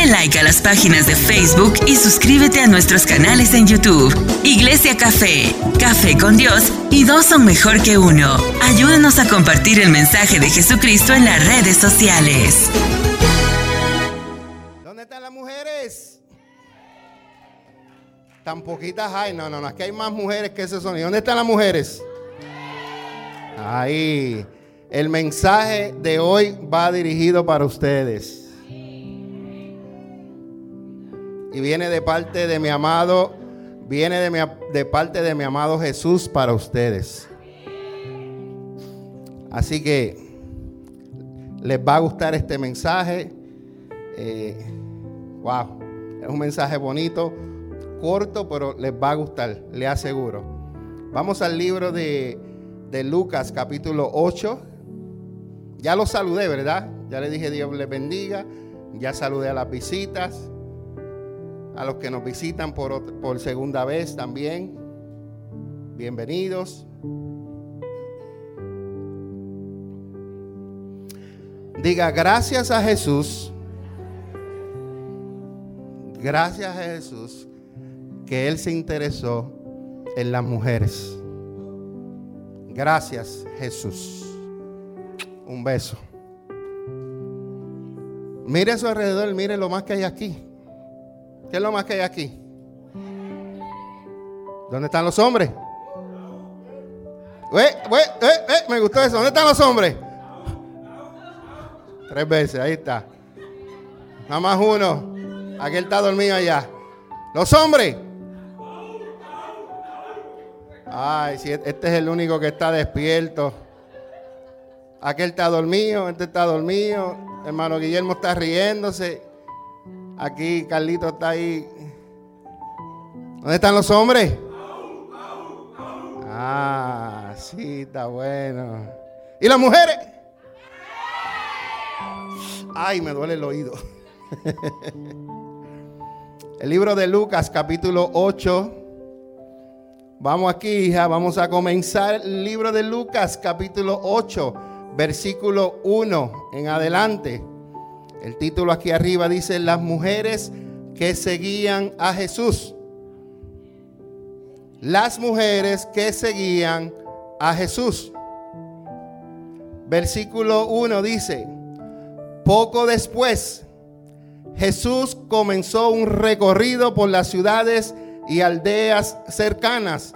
Dale like a las páginas de Facebook y suscríbete a nuestros canales en YouTube. Iglesia Café, Café con Dios y dos son mejor que uno. Ayúdanos a compartir el mensaje de Jesucristo en las redes sociales. ¿Dónde están las mujeres? Tan poquitas hay. No, no, no. Aquí hay más mujeres que ese sonido. ¿Dónde están las mujeres? Ahí. El mensaje de hoy va dirigido para ustedes. Y viene de parte de mi amado, viene de, parte de mi amado Jesús para ustedes. Así que les va a gustar este mensaje. Eh, wow, es un mensaje bonito, corto, pero les va a gustar, le aseguro. Vamos al libro de, de Lucas capítulo 8 ya los saludé, ¿verdad? Ya le dije Dios les bendiga. Ya saludé a las visitas. A los que nos visitan por, por segunda vez también. Bienvenidos. Diga gracias a Jesús. Gracias a Jesús que Él se interesó en las mujeres. Gracias Jesús. Un beso. Mire a su alrededor, mire lo más que hay aquí. ¿Qué es lo más que hay aquí? ¿Dónde están los hombres? me gustó eso. ¿Dónde están los hombres? Tres veces, ahí está. Nada más uno. Aquel está dormido allá. Los hombres. Ay, si este es el único que está despierto. Aquel está dormido, este está dormido. Hermano Guillermo está riéndose. Aquí Carlito está ahí. ¿Dónde están los hombres? Ah, sí, está bueno. ¿Y las mujeres? Ay, me duele el oído. El libro de Lucas, capítulo 8. Vamos aquí, hija, vamos a comenzar el libro de Lucas, capítulo 8 versículo 1 en adelante. El título aquí arriba dice, las mujeres que seguían a Jesús. Las mujeres que seguían a Jesús. Versículo 1 dice, poco después Jesús comenzó un recorrido por las ciudades y aldeas cercanas,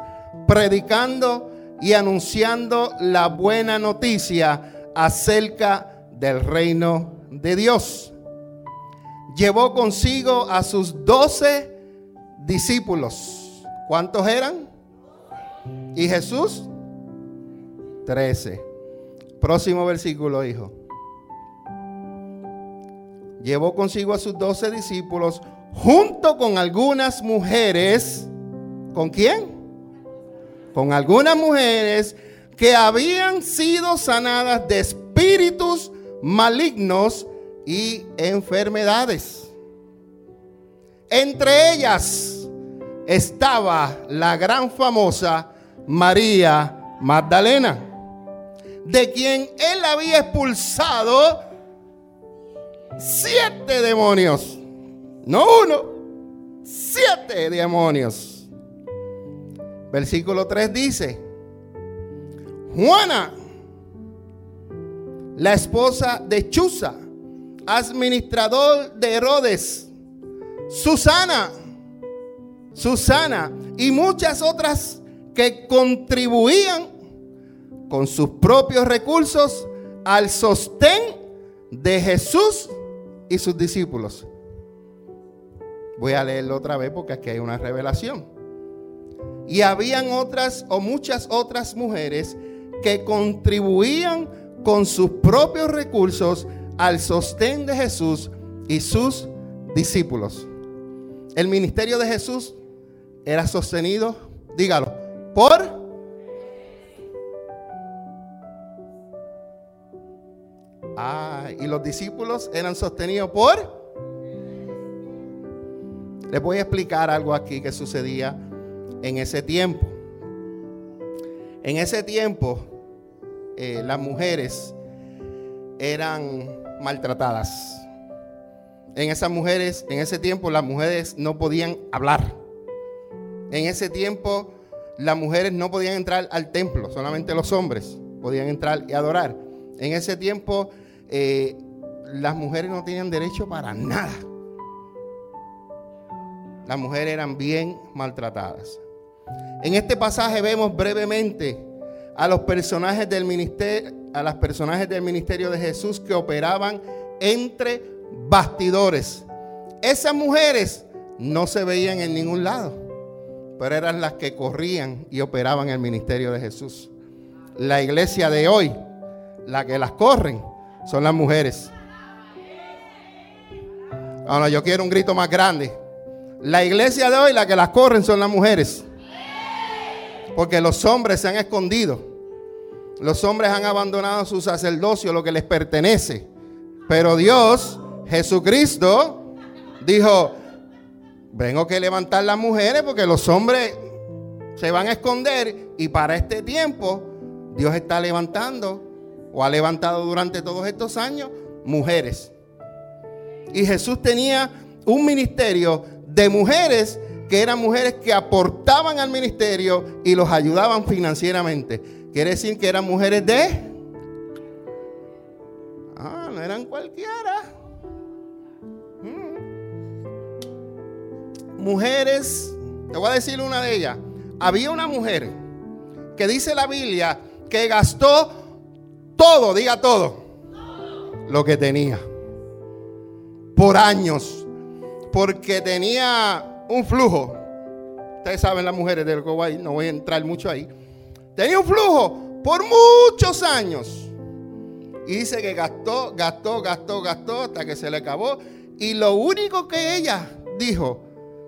predicando y anunciando la buena noticia acerca del reino de Dios. Llevó consigo a sus doce discípulos. ¿Cuántos eran? Y Jesús, trece. Próximo versículo, hijo. Llevó consigo a sus doce discípulos junto con algunas mujeres. ¿Con quién? con algunas mujeres que habían sido sanadas de espíritus malignos y enfermedades. Entre ellas estaba la gran famosa María Magdalena, de quien él había expulsado siete demonios. No uno, siete demonios. Versículo 3 dice, Juana, la esposa de Chuza, administrador de Herodes, Susana, Susana y muchas otras que contribuían con sus propios recursos al sostén de Jesús y sus discípulos. Voy a leerlo otra vez porque aquí hay una revelación. Y habían otras o muchas otras mujeres que contribuían con sus propios recursos al sostén de Jesús y sus discípulos. El ministerio de Jesús era sostenido, dígalo, por... Ah, y los discípulos eran sostenidos por... Les voy a explicar algo aquí que sucedía en ese tiempo. En ese tiempo, eh, las mujeres eran maltratadas. En esas mujeres, en ese tiempo las mujeres no podían hablar. En ese tiempo las mujeres no podían entrar al templo, solamente los hombres podían entrar y adorar. En ese tiempo eh, las mujeres no tenían derecho para nada. Las mujeres eran bien maltratadas. En este pasaje vemos brevemente a los personajes del ministerio, a las personajes del ministerio de Jesús que operaban entre bastidores. Esas mujeres no se veían en ningún lado, pero eran las que corrían y operaban el ministerio de Jesús. La iglesia de hoy, la que las corren, son las mujeres. Ahora yo quiero un grito más grande. La iglesia de hoy, la que las corren, son las mujeres. Porque los hombres se han escondido. Los hombres han abandonado su sacerdocio, lo que les pertenece. Pero Dios, Jesucristo, dijo, vengo que levantar las mujeres porque los hombres se van a esconder y para este tiempo Dios está levantando o ha levantado durante todos estos años mujeres. Y Jesús tenía un ministerio de mujeres que eran mujeres que aportaban al ministerio y los ayudaban financieramente. Quiere decir que eran mujeres de... Ah, no eran cualquiera. Mm. Mujeres, te voy a decir una de ellas. Había una mujer que dice la Biblia que gastó todo, diga todo, lo que tenía. Por años. Porque tenía un flujo. Ustedes saben las mujeres del Kuwait, no voy a entrar mucho ahí. Tenía un flujo por muchos años. Y dice que gastó, gastó, gastó, gastó hasta que se le acabó. Y lo único que ella dijo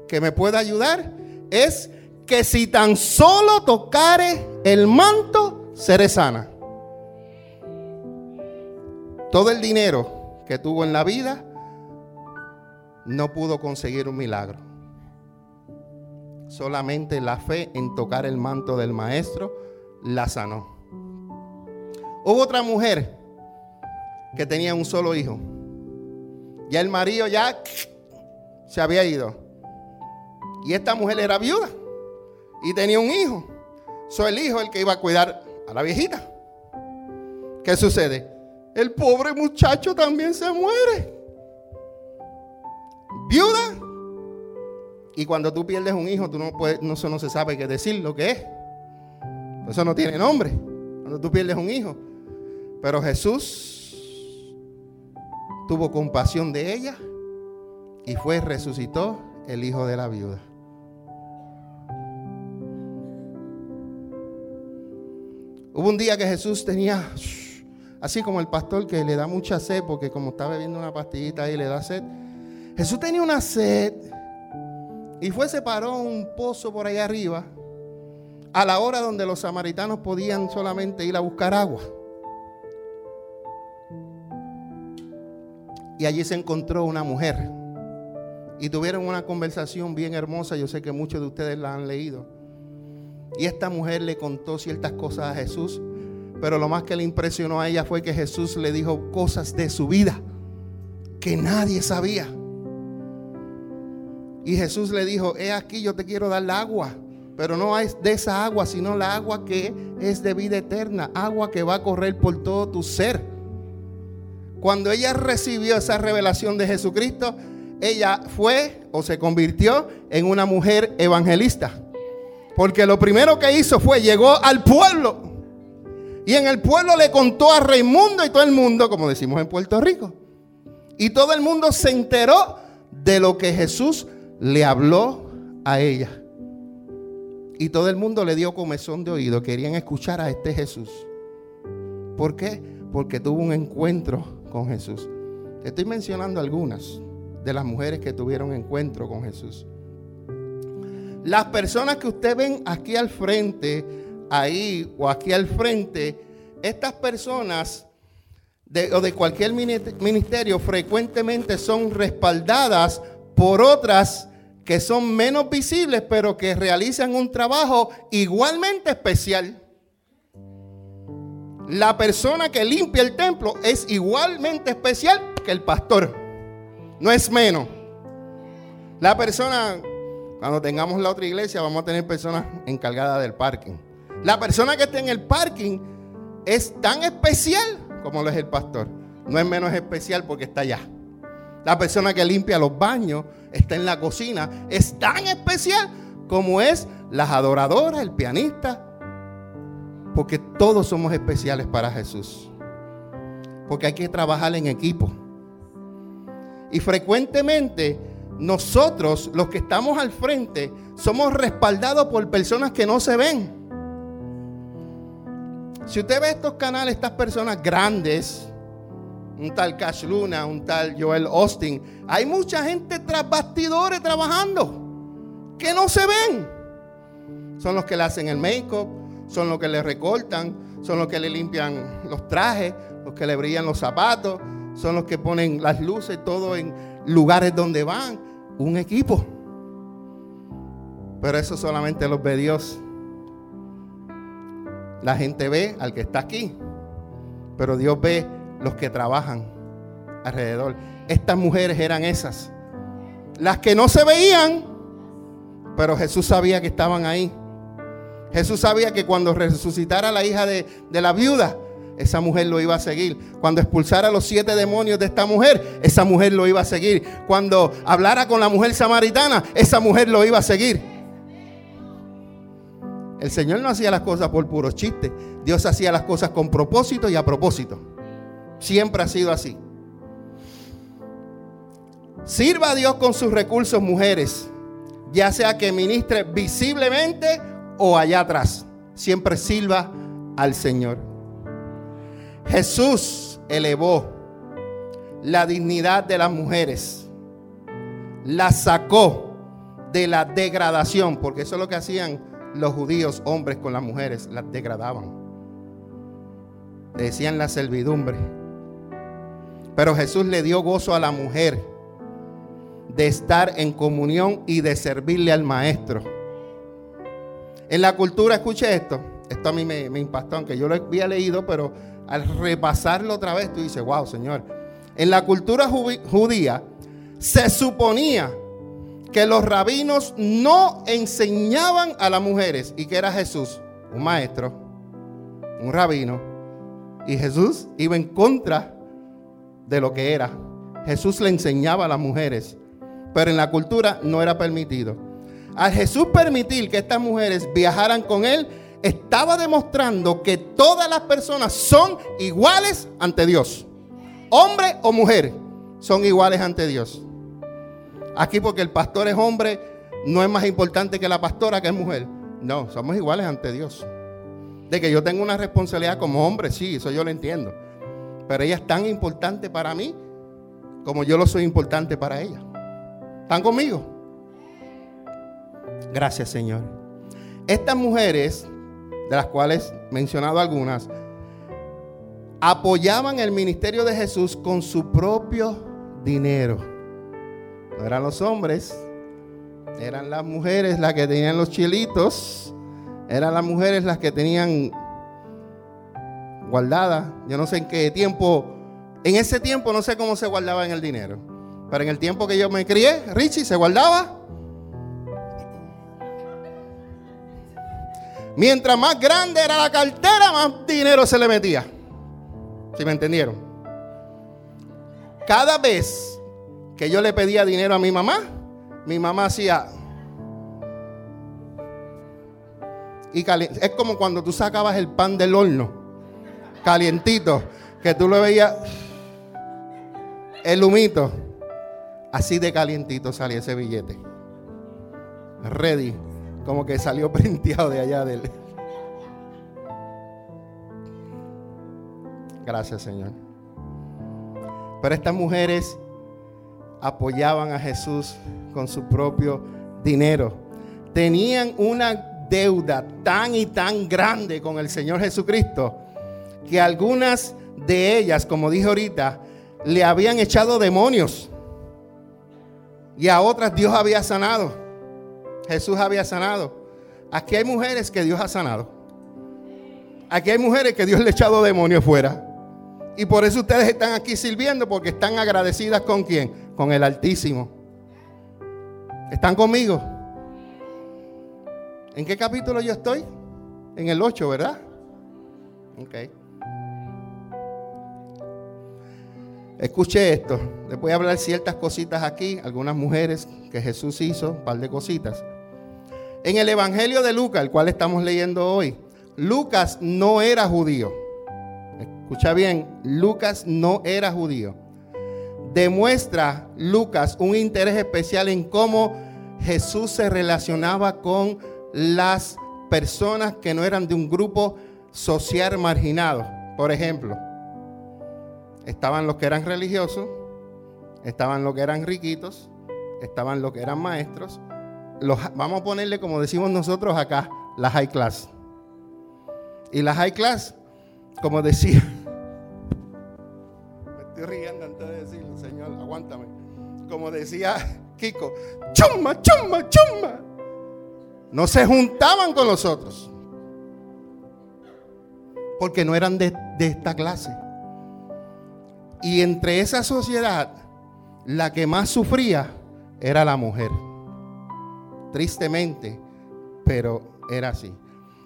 que me puede ayudar es que si tan solo tocare el manto, seré sana. Todo el dinero que tuvo en la vida no pudo conseguir un milagro. Solamente la fe en tocar el manto del maestro la sanó. Hubo otra mujer que tenía un solo hijo. Ya el marido ya se había ido. Y esta mujer era viuda y tenía un hijo. Soy el hijo el que iba a cuidar a la viejita. ¿Qué sucede? El pobre muchacho también se muere. Viuda y cuando tú pierdes un hijo, tú no puedes, no, eso no se sabe qué decir lo que es. Eso no tiene nombre. Cuando tú pierdes un hijo. Pero Jesús tuvo compasión de ella y fue resucitó el hijo de la viuda. Hubo un día que Jesús tenía, así como el pastor que le da mucha sed, porque como está bebiendo una pastillita ahí le da sed. Jesús tenía una sed y fue, se paró un pozo por ahí arriba, a la hora donde los samaritanos podían solamente ir a buscar agua. Y allí se encontró una mujer. Y tuvieron una conversación bien hermosa. Yo sé que muchos de ustedes la han leído. Y esta mujer le contó ciertas cosas a Jesús. Pero lo más que le impresionó a ella fue que Jesús le dijo cosas de su vida que nadie sabía. Y Jesús le dijo, he aquí yo te quiero dar la agua, pero no es de esa agua, sino la agua que es de vida eterna, agua que va a correr por todo tu ser. Cuando ella recibió esa revelación de Jesucristo, ella fue o se convirtió en una mujer evangelista. Porque lo primero que hizo fue, llegó al pueblo. Y en el pueblo le contó a Raimundo y todo el mundo, como decimos en Puerto Rico. Y todo el mundo se enteró de lo que Jesús le habló a ella. Y todo el mundo le dio comezón de oído. Querían escuchar a este Jesús. ¿Por qué? Porque tuvo un encuentro con Jesús. Estoy mencionando algunas de las mujeres que tuvieron encuentro con Jesús. Las personas que usted ven aquí al frente, ahí o aquí al frente, estas personas o de cualquier ministerio frecuentemente son respaldadas por otras que son menos visibles, pero que realizan un trabajo igualmente especial. La persona que limpia el templo es igualmente especial que el pastor. no es menos. La persona, cuando tengamos la otra iglesia, vamos a tener personas encargadas del parking. La persona que esté en el parking es tan especial como lo es el pastor. No es menos especial porque está allá. La persona que limpia los baños, está en la cocina, es tan especial como es las adoradoras, el pianista. Porque todos somos especiales para Jesús. Porque hay que trabajar en equipo. Y frecuentemente nosotros, los que estamos al frente, somos respaldados por personas que no se ven. Si usted ve estos canales, estas personas grandes, un tal Cash Luna, un tal Joel Austin, hay mucha gente tras bastidores trabajando que no se ven. Son los que le hacen el make-up, son los que le recortan, son los que le limpian los trajes, los que le brillan los zapatos, son los que ponen las luces, todo en lugares donde van. Un equipo. Pero eso solamente los ve Dios. La gente ve al que está aquí. Pero Dios ve los que trabajan alrededor. Estas mujeres eran esas. Las que no se veían, pero Jesús sabía que estaban ahí. Jesús sabía que cuando resucitara la hija de, de la viuda, esa mujer lo iba a seguir. Cuando expulsara los siete demonios de esta mujer, esa mujer lo iba a seguir. Cuando hablara con la mujer samaritana, esa mujer lo iba a seguir. El Señor no hacía las cosas por puros chistes. Dios hacía las cosas con propósito y a propósito. Siempre ha sido así. Sirva a Dios con sus recursos, mujeres. Ya sea que ministre visiblemente o allá atrás. Siempre sirva al Señor. Jesús elevó la dignidad de las mujeres, la sacó de la degradación, porque eso es lo que hacían los judíos, hombres con las mujeres, las degradaban. decían la servidumbre. Pero Jesús le dio gozo a la mujer de estar en comunión y de servirle al maestro. En la cultura, escuche esto, esto a mí me, impactó, aunque yo lo había leído, pero al repasarlo otra vez, tú dices, wow, Señor. En la cultura judía se suponía que los rabinos no enseñaban a las mujeres y que era Jesús, un maestro, un rabino. Y Jesús iba en contra de lo que era. Jesús le enseñaba a las mujeres, pero en la cultura no era permitido. Al Jesús permitir que estas mujeres viajaran con él, estaba demostrando que todas las personas son iguales ante Dios. Hombre o mujer son iguales ante Dios. Aquí porque el pastor es hombre, no es más importante que la pastora que es mujer. No, somos iguales ante Dios. De que yo tengo una responsabilidad como hombre, sí, eso yo lo entiendo. Pero ella es tan importante para mí como yo lo soy importante para ella. ¿Están conmigo? Gracias, Señor. Estas mujeres de las cuales he mencionado algunas, apoyaban el ministerio de Jesús con su propio dinero. No eran los hombres, eran las mujeres las que tenían los chilitos, eran las mujeres las que tenían guardada. Yo no sé en qué tiempo, en ese tiempo no sé cómo se guardaba en el dinero, pero en el tiempo que yo me crié, Richie se guardaba Mientras más grande era la cartera, más dinero se le metía. ¿Sí me entendieron? Cada vez que yo le pedía dinero a mi mamá, mi mamá hacía... Y es como cuando tú sacabas el pan del horno, calientito, que tú lo veías, el humito, así de calientito salía ese billete. Ready como que salió printeado de allá del. Gracias, Señor. Pero estas mujeres apoyaban a Jesús con su propio dinero. Tenían una deuda tan y tan grande con el Señor Jesucristo que algunas de ellas, como dije ahorita, le habían echado demonios y a otras Dios había sanado. Jesús había sanado. Aquí hay mujeres que Dios ha sanado. Aquí hay mujeres que Dios le ha echado demonios fuera. Y por eso ustedes están aquí sirviendo porque están agradecidas con quién? con el Altísimo. ¿Están conmigo? ¿En qué capítulo yo estoy? En el 8, ¿verdad? Ok. Escuche esto. Les voy a hablar ciertas cositas aquí, algunas mujeres que Jesús hizo, un par de cositas. En el Evangelio de Lucas, el cual estamos leyendo hoy, Lucas no era judío. Escucha bien, Lucas no era judío. Demuestra Lucas un interés especial en cómo Jesús se relacionaba con las personas que no eran de un grupo social marginado. Por ejemplo, estaban los que eran religiosos, estaban los que eran riquitos, estaban los que eran maestros. Los, vamos a ponerle, como decimos nosotros acá, la high class. Y la high class, como decía, me estoy riendo antes de decirlo, Señor, aguántame. Como decía Kiko, chumma, chumma, chumma. No se juntaban con los otros. Porque no eran de, de esta clase. Y entre esa sociedad, la que más sufría era la mujer. Tristemente, pero era así.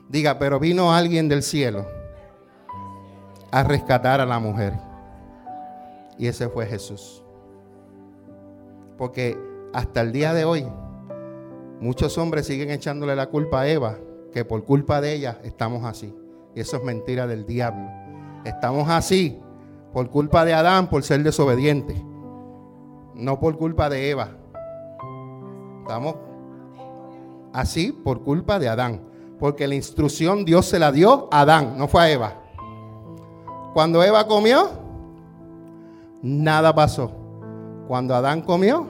Diga, pero vino alguien del cielo a rescatar a la mujer. Y ese fue Jesús. Porque hasta el día de hoy, muchos hombres siguen echándole la culpa a Eva, que por culpa de ella estamos así. Y eso es mentira del diablo. Estamos así por culpa de Adán por ser desobediente. No por culpa de Eva. Estamos así por culpa de Adán. Porque la instrucción Dios se la dio a Adán, no fue a Eva. Cuando Eva comió, nada pasó. Cuando Adán comió,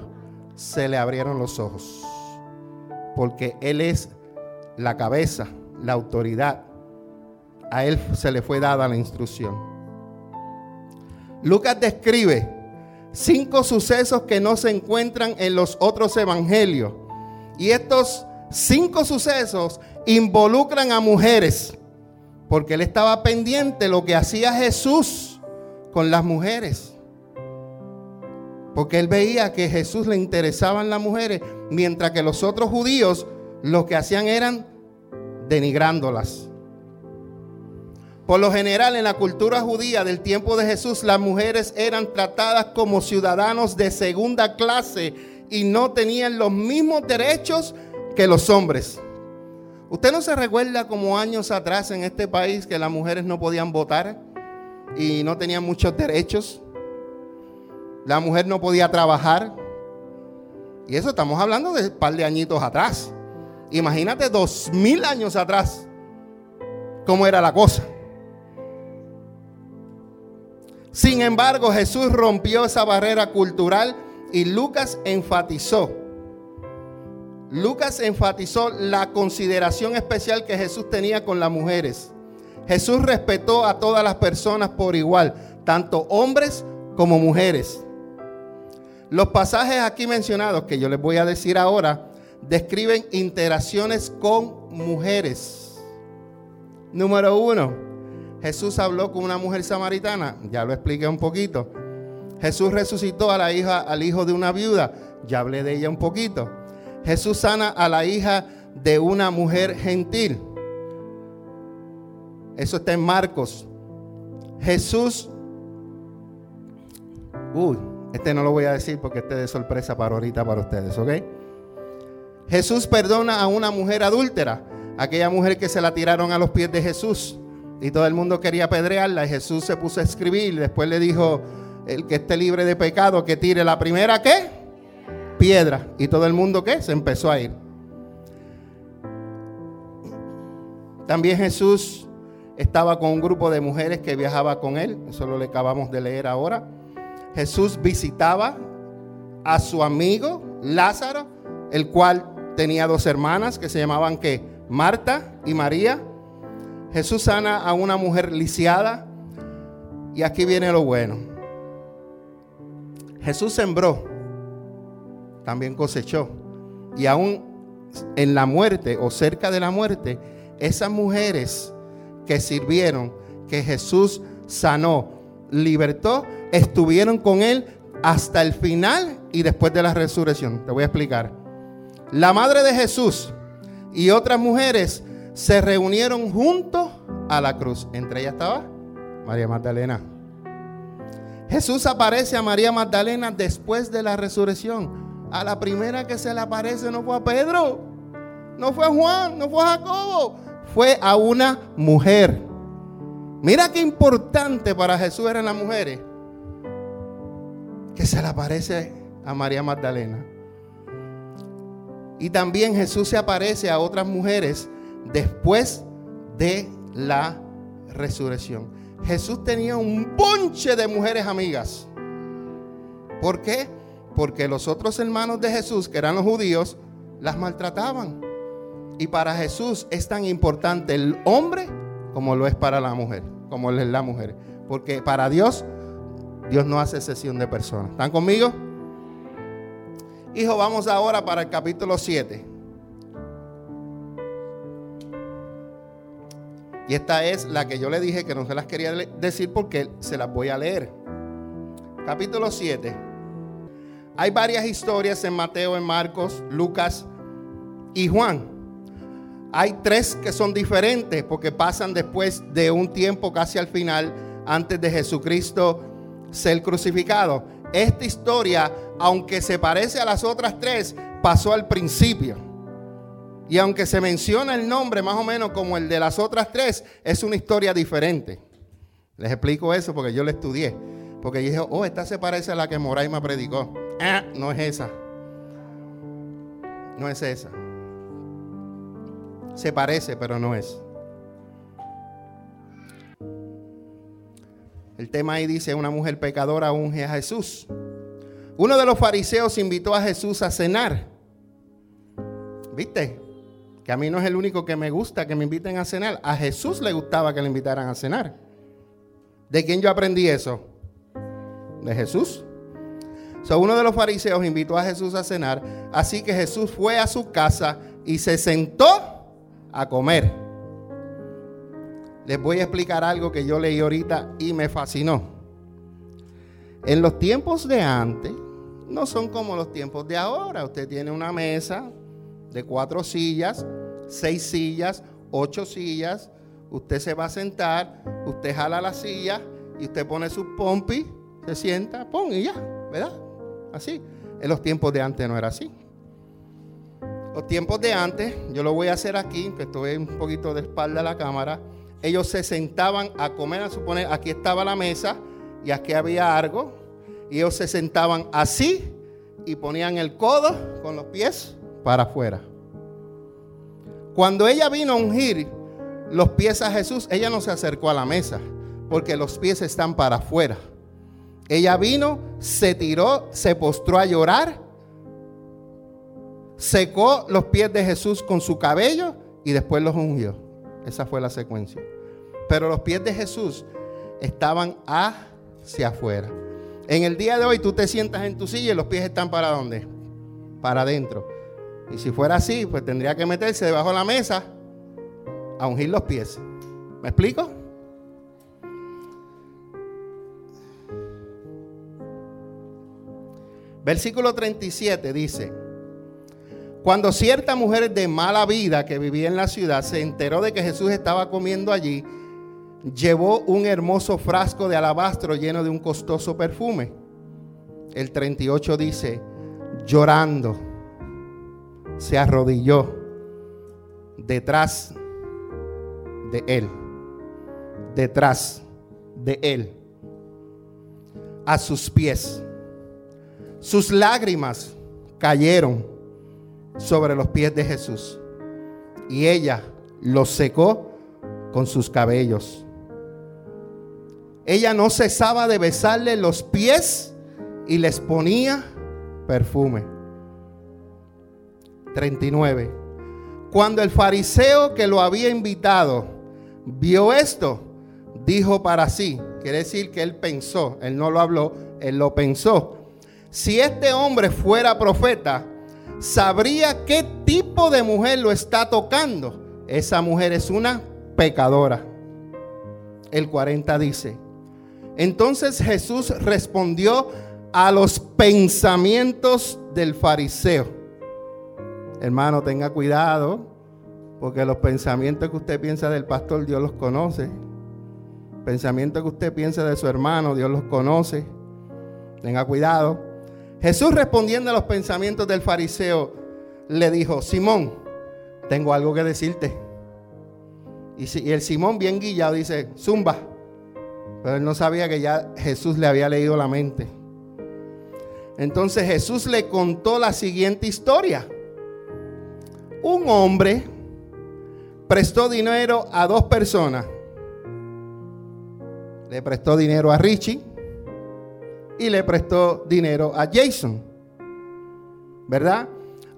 se le abrieron los ojos. Porque Él es la cabeza, la autoridad. A Él se le fue dada la instrucción. Lucas describe cinco sucesos que no se encuentran en los otros evangelios. Y estos cinco sucesos involucran a mujeres, porque él estaba pendiente de lo que hacía Jesús con las mujeres. Porque él veía que Jesús le interesaban las mujeres, mientras que los otros judíos lo que hacían eran denigrándolas. Por lo general, en la cultura judía del tiempo de Jesús, las mujeres eran tratadas como ciudadanos de segunda clase y no tenían los mismos derechos que los hombres. ¿Usted no se recuerda como años atrás en este país que las mujeres no podían votar y no tenían muchos derechos? La mujer no podía trabajar. Y eso estamos hablando de un par de añitos atrás. Imagínate dos mil años atrás cómo era la cosa. Sin embargo, Jesús rompió esa barrera cultural y Lucas enfatizó. Lucas enfatizó la consideración especial que Jesús tenía con las mujeres. Jesús respetó a todas las personas por igual, tanto hombres como mujeres. Los pasajes aquí mencionados, que yo les voy a decir ahora, describen interacciones con mujeres. Número uno, Jesús habló con una mujer samaritana, ya lo expliqué un poquito. Jesús resucitó a la hija, al hijo de una viuda, ya hablé de ella un poquito. Jesús sana a la hija de una mujer gentil. Eso está en Marcos. Jesús, uy, este no lo voy a decir porque este es de sorpresa para ahorita para ustedes, ¿ok? Jesús perdona a una mujer adúltera, aquella mujer que se la tiraron a los pies de Jesús. Y todo el mundo quería apedrearla. Y Jesús se puso a escribir. Después le dijo, el que esté libre de pecado, que tire la primera, ¿qué? Piedra. Y todo el mundo, ¿qué? Se empezó a ir. También Jesús estaba con un grupo de mujeres que viajaba con él. Eso lo le acabamos de leer ahora. Jesús visitaba a su amigo Lázaro, el cual tenía dos hermanas que se llamaban ¿qué? Marta y María. Jesús sana a una mujer lisiada. Y aquí viene lo bueno. Jesús sembró, también cosechó. Y aún en la muerte o cerca de la muerte, esas mujeres que sirvieron, que Jesús sanó, libertó, estuvieron con él hasta el final y después de la resurrección. Te voy a explicar. La madre de Jesús y otras mujeres se reunieron junto a la cruz. Entre ellas estaba María Magdalena. Jesús aparece a María Magdalena después de la resurrección. A la primera que se le aparece no fue a Pedro, no fue a Juan, no fue a Jacobo, fue a una mujer. Mira qué importante para Jesús eran las mujeres. Que se le aparece a María Magdalena. Y también Jesús se aparece a otras mujeres después de la resurrección. Jesús tenía un bonche de mujeres amigas. ¿Por qué? Porque los otros hermanos de Jesús, que eran los judíos, las maltrataban. Y para Jesús es tan importante el hombre como lo es para la mujer, como es la mujer. Porque para Dios, Dios no hace sesión de personas. ¿Están conmigo? Hijo, vamos ahora para el capítulo 7. Y esta es la que yo le dije que no se las quería decir porque se las voy a leer. Capítulo 7. Hay varias historias en Mateo, en Marcos, Lucas y Juan. Hay tres que son diferentes porque pasan después de un tiempo casi al final, antes de Jesucristo ser crucificado. Esta historia, aunque se parece a las otras tres, pasó al principio. Y aunque se menciona el nombre más o menos como el de las otras tres, es una historia diferente. Les explico eso porque yo lo estudié. Porque dije, oh, esta se parece a la que Moraima predicó. Ah, no es esa. No es esa. Se parece, pero no es. El tema ahí dice, una mujer pecadora unge a Jesús. Uno de los fariseos invitó a Jesús a cenar. ¿Viste? Que a mí no es el único que me gusta que me inviten a cenar. A Jesús le gustaba que le invitaran a cenar. ¿De quién yo aprendí eso? De Jesús. Uno de los fariseos invitó a Jesús a cenar, así que Jesús fue a su casa y se sentó a comer. Les voy a explicar algo que yo leí ahorita y me fascinó. En los tiempos de antes no son como los tiempos de ahora. Usted tiene una mesa, de cuatro sillas, seis sillas, ocho sillas. Usted se va a sentar, usted jala la silla y usted pone su pompi, se sienta, pon y ya, ¿verdad? Así. En los tiempos de antes no era así. Los tiempos de antes, yo lo voy a hacer aquí, que estoy un poquito de espalda a la cámara. Ellos se sentaban a comer, a suponer, aquí estaba la mesa y aquí había algo. Y ellos se sentaban así y ponían el codo con los pies para afuera. Cuando ella vino a ungir los pies a Jesús, ella no se acercó a la mesa, porque los pies están para afuera. Ella vino, se tiró, se postró a llorar, secó los pies de Jesús con su cabello y después los ungió. Esa fue la secuencia. Pero los pies de Jesús estaban hacia afuera. En el día de hoy tú te sientas en tu silla y los pies están para dónde? Para adentro. Y si fuera así, pues tendría que meterse debajo de la mesa a ungir los pies. ¿Me explico? Versículo 37 dice, cuando cierta mujer de mala vida que vivía en la ciudad se enteró de que Jesús estaba comiendo allí, llevó un hermoso frasco de alabastro lleno de un costoso perfume. El 38 dice, llorando se arrodilló detrás de él, detrás de él, a sus pies. Sus lágrimas cayeron sobre los pies de Jesús y ella los secó con sus cabellos. Ella no cesaba de besarle los pies y les ponía perfume. 39. Cuando el fariseo que lo había invitado vio esto, dijo para sí, quiere decir que él pensó, él no lo habló, él lo pensó. Si este hombre fuera profeta, sabría qué tipo de mujer lo está tocando. Esa mujer es una pecadora. El 40 dice, entonces Jesús respondió a los pensamientos del fariseo. Hermano, tenga cuidado, porque los pensamientos que usted piensa del pastor, Dios los conoce. Pensamientos que usted piensa de su hermano, Dios los conoce. Tenga cuidado. Jesús respondiendo a los pensamientos del fariseo, le dijo, Simón, tengo algo que decirte. Y, el Simón bien guillado dice, zumba. Pero él no sabía que ya Jesús le había leído la mente. Entonces Jesús le contó la siguiente historia. Un hombre prestó dinero a dos personas. Le prestó dinero a Richie y le prestó dinero a Jason. ¿Verdad?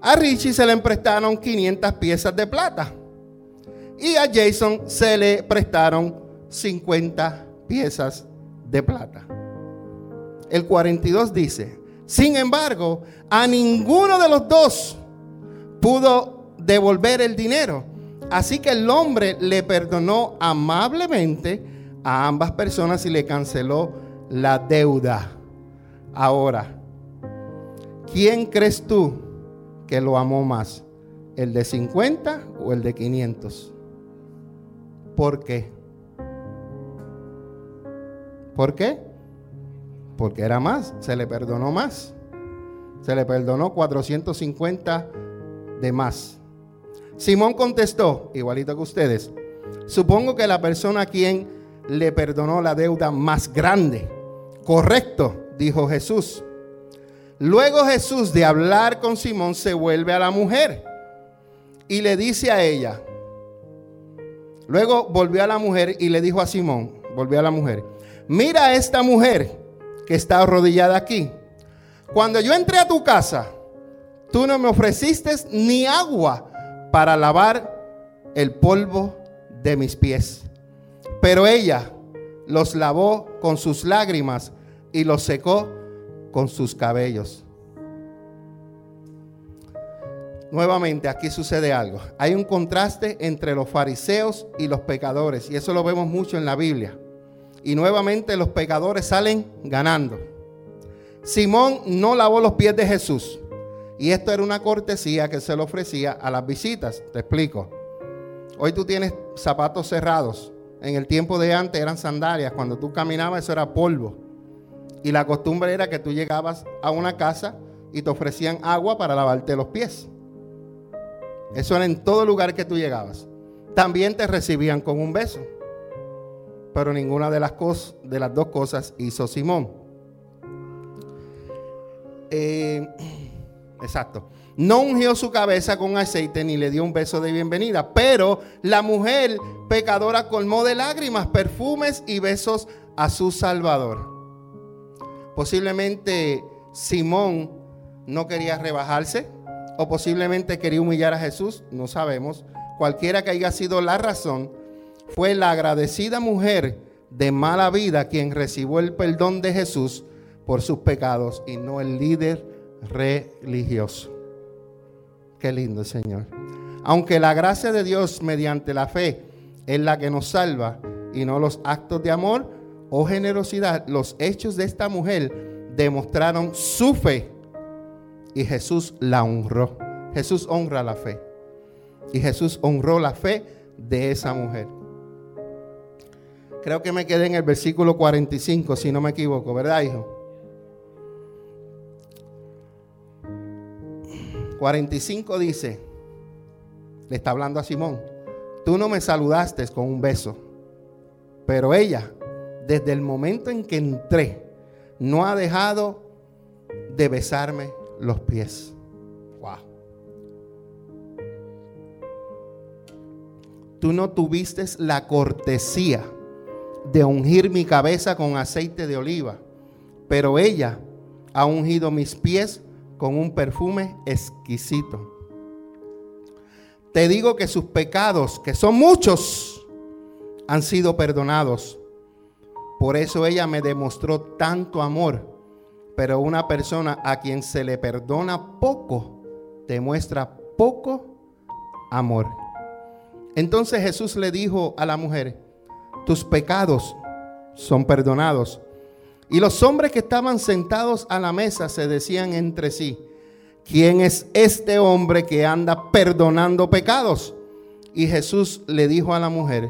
A Richie se le prestaron 500 piezas de plata. Y a Jason se le prestaron 50 piezas de plata. El 42 dice, sin embargo, a ninguno de los dos pudo devolver el dinero. Así que el hombre le perdonó amablemente a ambas personas y le canceló la deuda. Ahora, ¿quién crees tú que lo amó más? ¿El de 50 o el de 500? ¿Por qué? ¿Por qué? Porque era más, se le perdonó más. Se le perdonó 450 de más. Simón contestó, igualito que ustedes, supongo que la persona a quien le perdonó la deuda más grande. Correcto, dijo Jesús. Luego Jesús de hablar con Simón se vuelve a la mujer y le dice a ella, luego volvió a la mujer y le dijo a Simón, volvió a la mujer, mira a esta mujer que está arrodillada aquí. Cuando yo entré a tu casa, tú no me ofreciste ni agua para lavar el polvo de mis pies. Pero ella los lavó con sus lágrimas y los secó con sus cabellos. Nuevamente, aquí sucede algo. Hay un contraste entre los fariseos y los pecadores, y eso lo vemos mucho en la Biblia y nuevamente los pecadores salen ganando. Simón no lavó los pies de Jesús. Y esto era una cortesía que se le ofrecía a las visitas. Te explico. Hoy tú tienes zapatos cerrados. En el tiempo de antes eran sandalias. Cuando tú caminabas eso era polvo. Y la costumbre era que tú llegabas a una casa y te ofrecían agua para lavarte los pies. Eso era en todo lugar que tú llegabas. También te recibían con un beso pero ninguna de las, de las dos cosas hizo Simón. Eh, exacto. No ungió su cabeza con aceite ni le dio un beso de bienvenida, pero la mujer pecadora colmó de lágrimas, perfumes y besos a su Salvador. Posiblemente Simón no quería rebajarse o posiblemente quería humillar a Jesús, no sabemos. Cualquiera que haya sido la razón, fue la agradecida mujer de mala vida quien recibió el perdón de Jesús por sus pecados y no el líder religioso. Qué lindo, Señor. Aunque la gracia de Dios mediante la fe es la que nos salva y no los actos de amor o generosidad, los hechos de esta mujer demostraron su fe y Jesús la honró. Jesús honra la fe. Y Jesús honró la fe de esa mujer. Creo que me quedé en el versículo 45, si no me equivoco, ¿verdad, hijo? 45 dice, le está hablando a Simón, tú no me saludaste con un beso, pero ella, desde el momento en que entré, no ha dejado de besarme los pies. Wow. Tú no tuviste la cortesía de ungir mi cabeza con aceite de oliva, pero ella ha ungido mis pies con un perfume exquisito. Te digo que sus pecados, que son muchos, han sido perdonados. Por eso ella me demostró tanto amor. Pero una persona a quien se le perdona poco, demuestra poco amor. Entonces Jesús le dijo a la mujer, tus pecados son perdonados. Y los hombres que estaban sentados a la mesa se decían entre sí, ¿quién es este hombre que anda perdonando pecados? Y Jesús le dijo a la mujer,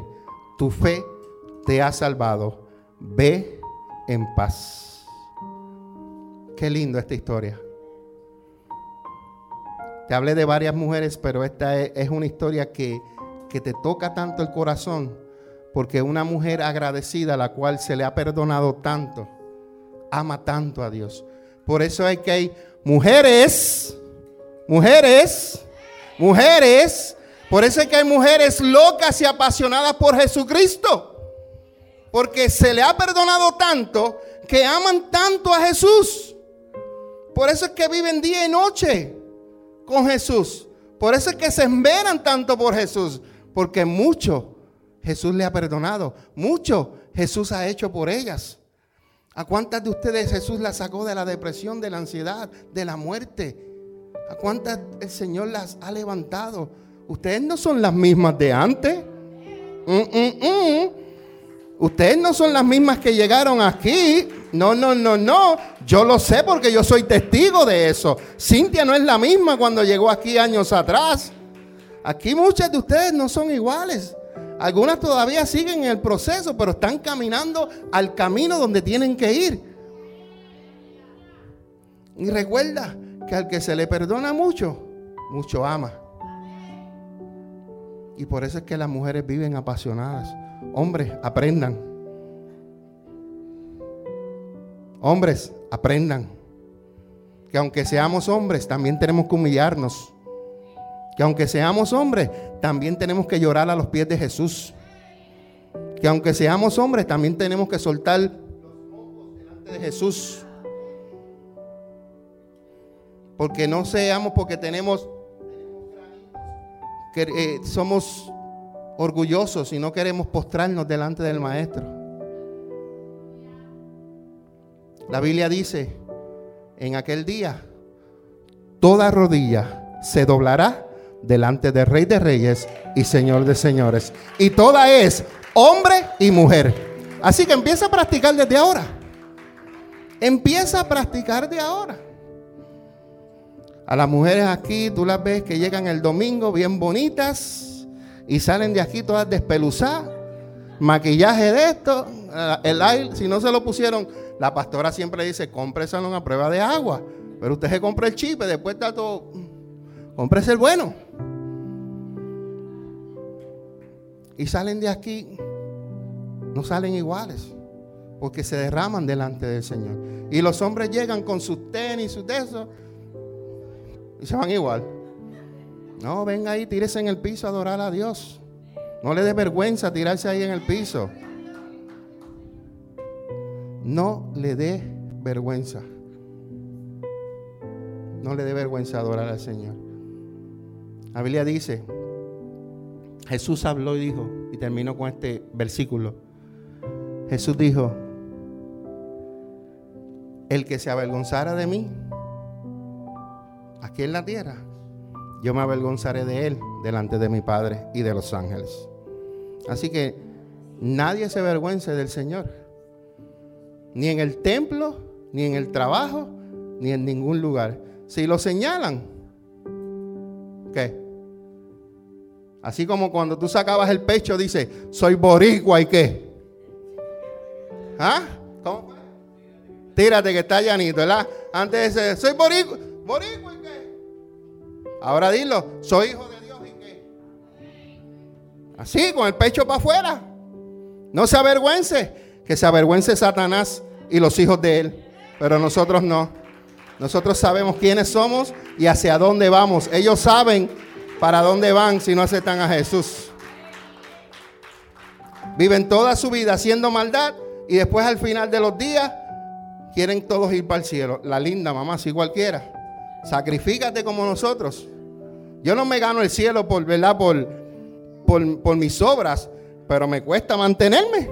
tu fe te ha salvado, ve en paz. Qué lindo esta historia. Te hablé de varias mujeres, pero esta es, una historia que, que te toca tanto el corazón, porque una mujer agradecida, a la cual se le ha perdonado tanto, ama tanto a Dios. Por eso hay que hay mujeres, mujeres, mujeres. Por eso es que hay mujeres locas y apasionadas por Jesucristo. Porque se le ha perdonado tanto que aman tanto a Jesús. Por eso es que viven día y noche con Jesús. Por eso es que se esmeran tanto por Jesús. Porque mucho Jesús le ha perdonado. Mucho Jesús ha hecho por ellas. ¿A cuántas de ustedes Jesús las sacó de la depresión, de la ansiedad, de la muerte? ¿A cuántas el Señor las ha levantado? Ustedes no son las mismas de antes. Mm, mm, mm. Ustedes no son las mismas que llegaron aquí. No, no, no, no. Yo lo sé porque yo soy testigo de eso. Cintia no es la misma cuando llegó aquí años atrás. Aquí muchas de ustedes no son iguales. Algunas todavía siguen en el proceso, pero están caminando al camino donde tienen que ir. Y recuerda que al que se le perdona mucho, mucho ama. Y por eso es que las mujeres viven apasionadas. Hombres, aprendan. Hombres, aprendan. Que aunque seamos hombres, también tenemos que humillarnos. Que aunque seamos hombres, también tenemos que llorar a los pies de Jesús. Que aunque seamos hombres, también tenemos que soltar los mocos delante de Jesús. Porque no seamos porque tenemos, que eh, somos orgullosos y no queremos postrarnos delante del Maestro. La Biblia dice, en aquel día, toda rodilla se doblará delante del Rey de Reyes y Señor de Señores. Y toda es hombre y mujer. Así que empieza a practicar desde ahora. Empieza a practicar de ahora. A las mujeres aquí, tú las ves que llegan el domingo bien bonitas y salen de aquí todas despeluzadas. Maquillaje de esto, el aire, si no se lo pusieron, la pastora siempre dice, cómpreselo una prueba de agua. Pero usted se compra el chip y después está todo, cómprese el bueno. Y salen de aquí, no salen iguales, porque se derraman delante del Señor. Y los hombres llegan con sus tenis, sus de y se van igual. No, venga ahí, tírese en el piso a adorar a Dios. No le dé vergüenza tirarse ahí en el piso. No le dé vergüenza. No le dé vergüenza adorar al Señor. La Biblia dice Jesús habló y dijo, y terminó con este versículo. Jesús dijo, el que se avergonzara de mí, aquí en la tierra, yo me avergonzaré de él delante de mi Padre y de los ángeles. Así que nadie se avergüence del Señor, ni en el templo, ni en el trabajo, ni en ningún lugar. Si lo señalan, ¿qué? Así como cuando tú sacabas el pecho, dice, soy boricua y qué. ¿Ah? ¿Cómo fue? Tírate que está llanito, ¿verdad? Antes de soy boricua, boricua y qué. Ahora dilo, soy hijo de Dios y qué. Así, con el pecho para afuera. No se avergüence, que se avergüence Satanás y los hijos de él. Pero nosotros no. Nosotros sabemos quiénes somos y hacia dónde vamos. Ellos saben ¿Para dónde van si no aceptan a Jesús? Viven toda su vida haciendo maldad y después al final de los días quieren todos ir para el cielo. La linda mamá, si cualquiera. Sacrifícate como nosotros. Yo no me gano el cielo por, ¿verdad? Por, por, por mis obras, pero me cuesta mantenerme.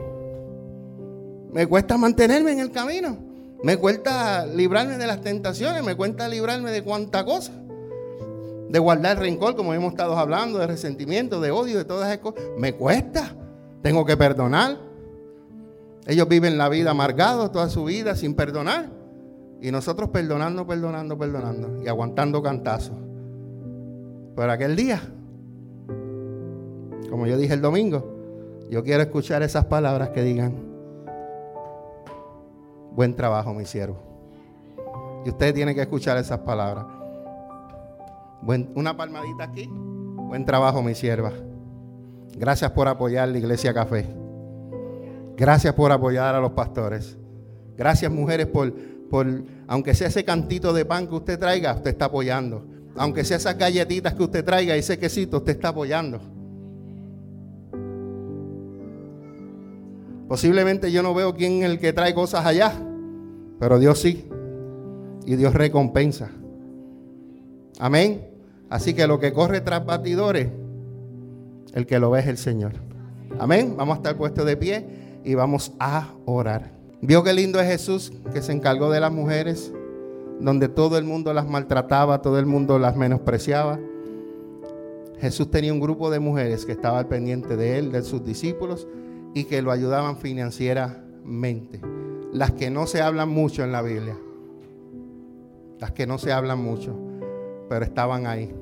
Me cuesta mantenerme en el camino. Me cuesta librarme de las tentaciones, me cuesta librarme de cuánta cosa de guardar rencor, como hemos estado hablando, de resentimiento, de odio, de todas esas cosas. Me cuesta. Tengo que perdonar. Ellos viven la vida amargados toda su vida sin perdonar. Y nosotros perdonando, perdonando, perdonando. Y aguantando cantazos. Pero aquel día, como yo dije el domingo, yo quiero escuchar esas palabras que digan, buen trabajo, mi siervo. Y ustedes tienen que escuchar esas palabras. Una palmadita aquí. Buen trabajo, mi sierva. Gracias por apoyar la Iglesia Café. Gracias por apoyar a los pastores. Gracias, mujeres, por, por, aunque sea ese cantito de pan que usted traiga, usted está apoyando. Aunque sea esas galletitas que usted traiga y ese quesito, usted está apoyando. Posiblemente yo no veo quién es el que trae cosas allá, pero Dios sí. Y Dios recompensa. Amén. Así que lo que corre tras batidores, el que lo ve es el Señor. Amén. Vamos a estar puestos de pie y vamos a orar. Vio qué lindo es Jesús que se encargó de las mujeres, donde todo el mundo las maltrataba, todo el mundo las menospreciaba. Jesús tenía un grupo de mujeres que estaba al pendiente de él, de sus discípulos, y que lo ayudaban financieramente. Las que no se hablan mucho en la Biblia. Las que no se hablan mucho, pero estaban ahí